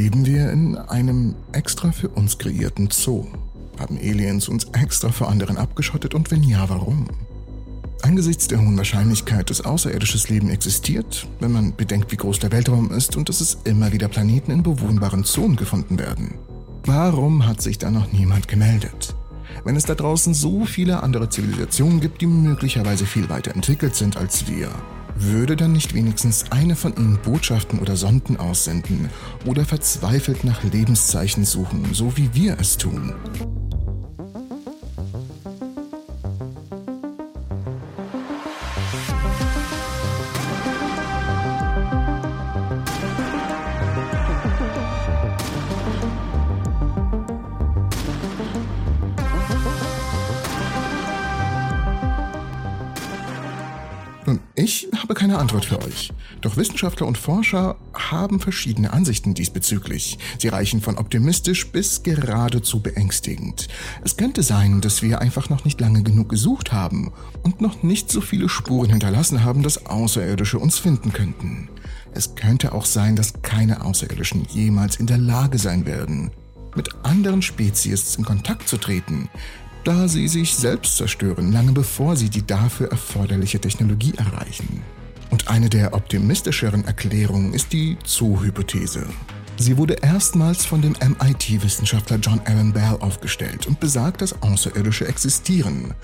Leben wir in einem extra für uns kreierten Zoo? Haben Aliens uns extra vor anderen abgeschottet und wenn ja, warum? Angesichts der hohen Wahrscheinlichkeit, dass außerirdisches Leben existiert, wenn man bedenkt, wie groß der Weltraum ist und dass es immer wieder Planeten in bewohnbaren Zonen gefunden werden, warum hat sich da noch niemand gemeldet? Wenn es da draußen so viele andere Zivilisationen gibt, die möglicherweise viel weiter entwickelt sind als wir, würde dann nicht wenigstens eine von ihnen Botschaften oder Sonden aussenden oder verzweifelt nach Lebenszeichen suchen, so wie wir es tun? Ich habe keine Antwort für euch. Doch Wissenschaftler und Forscher haben verschiedene Ansichten diesbezüglich. Sie reichen von optimistisch bis geradezu beängstigend. Es könnte sein, dass wir einfach noch nicht lange genug gesucht haben und noch nicht so viele Spuren hinterlassen haben, dass Außerirdische uns finden könnten. Es könnte auch sein, dass keine Außerirdischen jemals in der Lage sein werden, mit anderen Spezies in Kontakt zu treten, da sie sich selbst zerstören, lange bevor sie die dafür erforderliche Technologie erreichen. Und eine der optimistischeren Erklärungen ist die Zoo-Hypothese. Sie wurde erstmals von dem MIT-Wissenschaftler John Allen Bell aufgestellt und besagt, dass Außerirdische existieren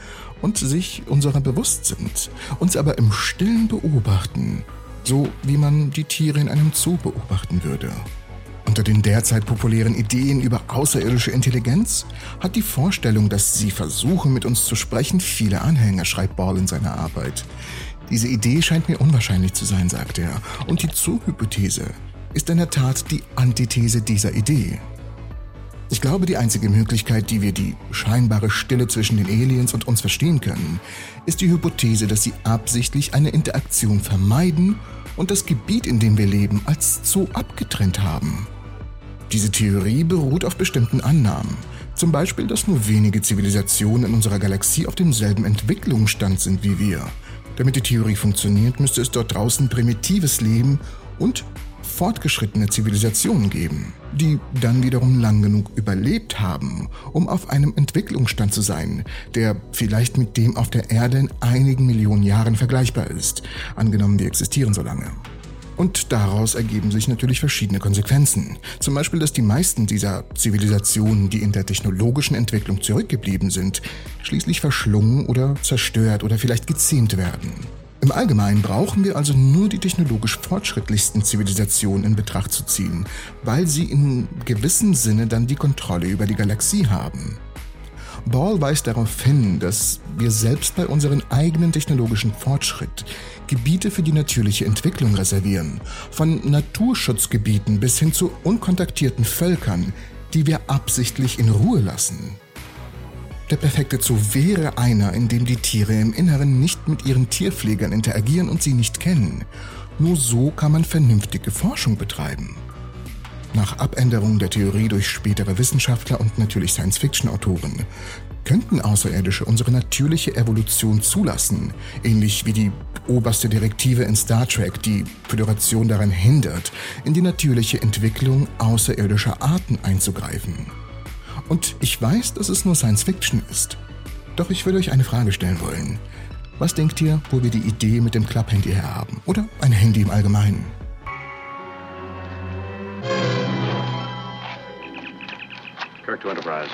und sich unserer bewusst sind, uns aber im Stillen beobachten, so wie man die Tiere in einem Zoo beobachten würde. Unter den derzeit populären Ideen über außerirdische Intelligenz hat die Vorstellung, dass sie versuchen, mit uns zu sprechen, viele Anhänger, schreibt Ball in seiner Arbeit. Diese Idee scheint mir unwahrscheinlich zu sein, sagt er, und die Zoohypothese ist in der Tat die Antithese dieser Idee. Ich glaube, die einzige Möglichkeit, die wir die scheinbare Stille zwischen den Aliens und uns verstehen können, ist die Hypothese, dass sie absichtlich eine Interaktion vermeiden und das Gebiet, in dem wir leben, als Zoo abgetrennt haben. Diese Theorie beruht auf bestimmten Annahmen. Zum Beispiel, dass nur wenige Zivilisationen in unserer Galaxie auf demselben Entwicklungsstand sind wie wir. Damit die Theorie funktioniert, müsste es dort draußen primitives Leben und fortgeschrittene Zivilisationen geben, die dann wiederum lang genug überlebt haben, um auf einem Entwicklungsstand zu sein, der vielleicht mit dem auf der Erde in einigen Millionen Jahren vergleichbar ist, angenommen wir existieren so lange. Und daraus ergeben sich natürlich verschiedene Konsequenzen. Zum Beispiel, dass die meisten dieser Zivilisationen, die in der technologischen Entwicklung zurückgeblieben sind, schließlich verschlungen oder zerstört oder vielleicht gezähmt werden. Im Allgemeinen brauchen wir also nur die technologisch fortschrittlichsten Zivilisationen in Betracht zu ziehen, weil sie in gewissem Sinne dann die Kontrolle über die Galaxie haben. Ball weist darauf hin, dass wir selbst bei unserem eigenen technologischen Fortschritt Gebiete für die natürliche Entwicklung reservieren, von Naturschutzgebieten bis hin zu unkontaktierten Völkern, die wir absichtlich in Ruhe lassen. Der perfekte Zoo wäre einer, in dem die Tiere im Inneren nicht mit ihren Tierpflegern interagieren und sie nicht kennen. Nur so kann man vernünftige Forschung betreiben. Nach Abänderung der Theorie durch spätere Wissenschaftler und natürlich Science-Fiction-Autoren könnten Außerirdische unsere natürliche Evolution zulassen, ähnlich wie die oberste Direktive in Star Trek die Föderation daran hindert, in die natürliche Entwicklung außerirdischer Arten einzugreifen. Und ich weiß, dass es nur Science Fiction ist. Doch ich würde euch eine Frage stellen wollen. Was denkt ihr, wo wir die Idee mit dem Klapphandy her haben? Oder ein Handy im Allgemeinen? Kirk to Enterprise.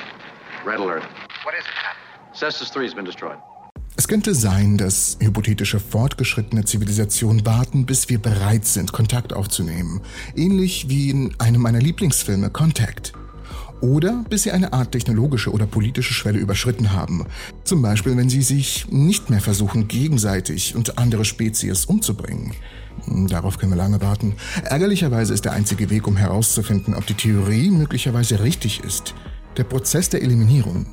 Red alert. What is it? Cestus 3 has been destroyed. Es könnte sein, dass hypothetische fortgeschrittene Zivilisationen warten, bis wir bereit sind, Kontakt aufzunehmen. Ähnlich wie in einem meiner Lieblingsfilme Contact. Oder bis sie eine Art technologische oder politische Schwelle überschritten haben. Zum Beispiel, wenn sie sich nicht mehr versuchen, gegenseitig und andere Spezies umzubringen. Darauf können wir lange warten. Ärgerlicherweise ist der einzige Weg, um herauszufinden, ob die Theorie möglicherweise richtig ist, der Prozess der Eliminierung.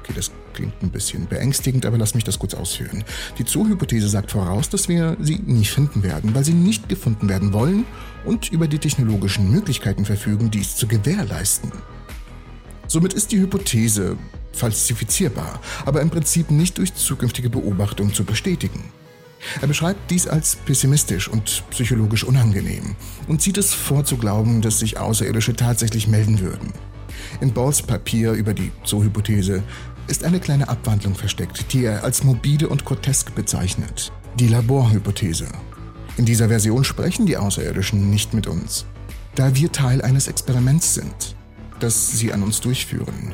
Okay, das klingt ein bisschen beängstigend, aber lass mich das kurz ausführen. Die Zoohypothese sagt voraus, dass wir sie nie finden werden, weil sie nicht gefunden werden wollen und über die technologischen Möglichkeiten verfügen, dies zu gewährleisten. Somit ist die Hypothese falsifizierbar, aber im Prinzip nicht durch zukünftige Beobachtung zu bestätigen. Er beschreibt dies als pessimistisch und psychologisch unangenehm und zieht es vor zu glauben, dass sich Außerirdische tatsächlich melden würden. In Balls Papier über die Zoo-Hypothese ist eine kleine Abwandlung versteckt, die er als morbide und grotesk bezeichnet. Die Laborhypothese. In dieser Version sprechen die Außerirdischen nicht mit uns, da wir Teil eines Experiments sind, das sie an uns durchführen.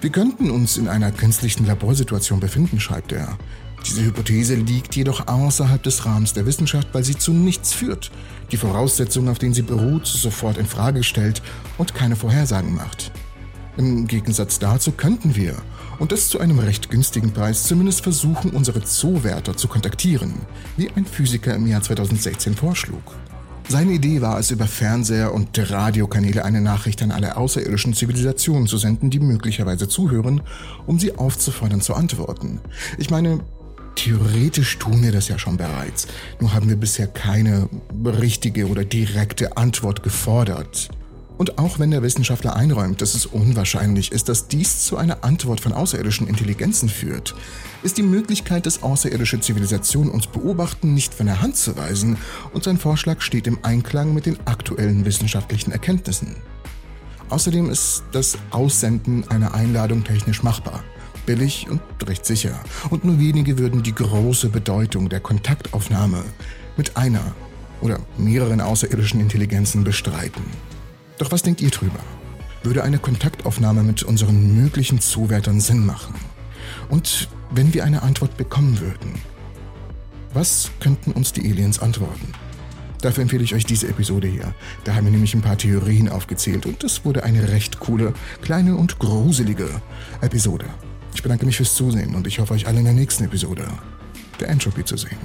Wir könnten uns in einer künstlichen Laborsituation befinden, schreibt er. Diese Hypothese liegt jedoch außerhalb des Rahmens der Wissenschaft, weil sie zu nichts führt, die Voraussetzungen, auf denen sie beruht, sofort in Frage stellt und keine Vorhersagen macht. Im Gegensatz dazu könnten wir, und das zu einem recht günstigen Preis, zumindest versuchen, unsere Zoowärter zu kontaktieren, wie ein Physiker im Jahr 2016 vorschlug. Seine Idee war es, über Fernseher und Radiokanäle eine Nachricht an alle außerirdischen Zivilisationen zu senden, die möglicherweise zuhören, um sie aufzufordern zu antworten. Ich meine, theoretisch tun wir das ja schon bereits, nur haben wir bisher keine richtige oder direkte Antwort gefordert. Und auch wenn der Wissenschaftler einräumt, dass es unwahrscheinlich ist, dass dies zu einer Antwort von außerirdischen Intelligenzen führt, ist die Möglichkeit, dass außerirdische Zivilisationen uns beobachten, nicht von der Hand zu weisen und sein Vorschlag steht im Einklang mit den aktuellen wissenschaftlichen Erkenntnissen. Außerdem ist das Aussenden einer Einladung technisch machbar, billig und recht sicher, und nur wenige würden die große Bedeutung der Kontaktaufnahme mit einer oder mehreren außerirdischen Intelligenzen bestreiten. Doch was denkt ihr drüber? Würde eine Kontaktaufnahme mit unseren möglichen Zuwärtern Sinn machen? Und wenn wir eine Antwort bekommen würden, was könnten uns die Aliens antworten? Dafür empfehle ich euch diese Episode hier. Da haben wir nämlich ein paar Theorien aufgezählt und es wurde eine recht coole, kleine und gruselige Episode. Ich bedanke mich fürs Zusehen und ich hoffe euch alle in der nächsten Episode der Entropy zu sehen.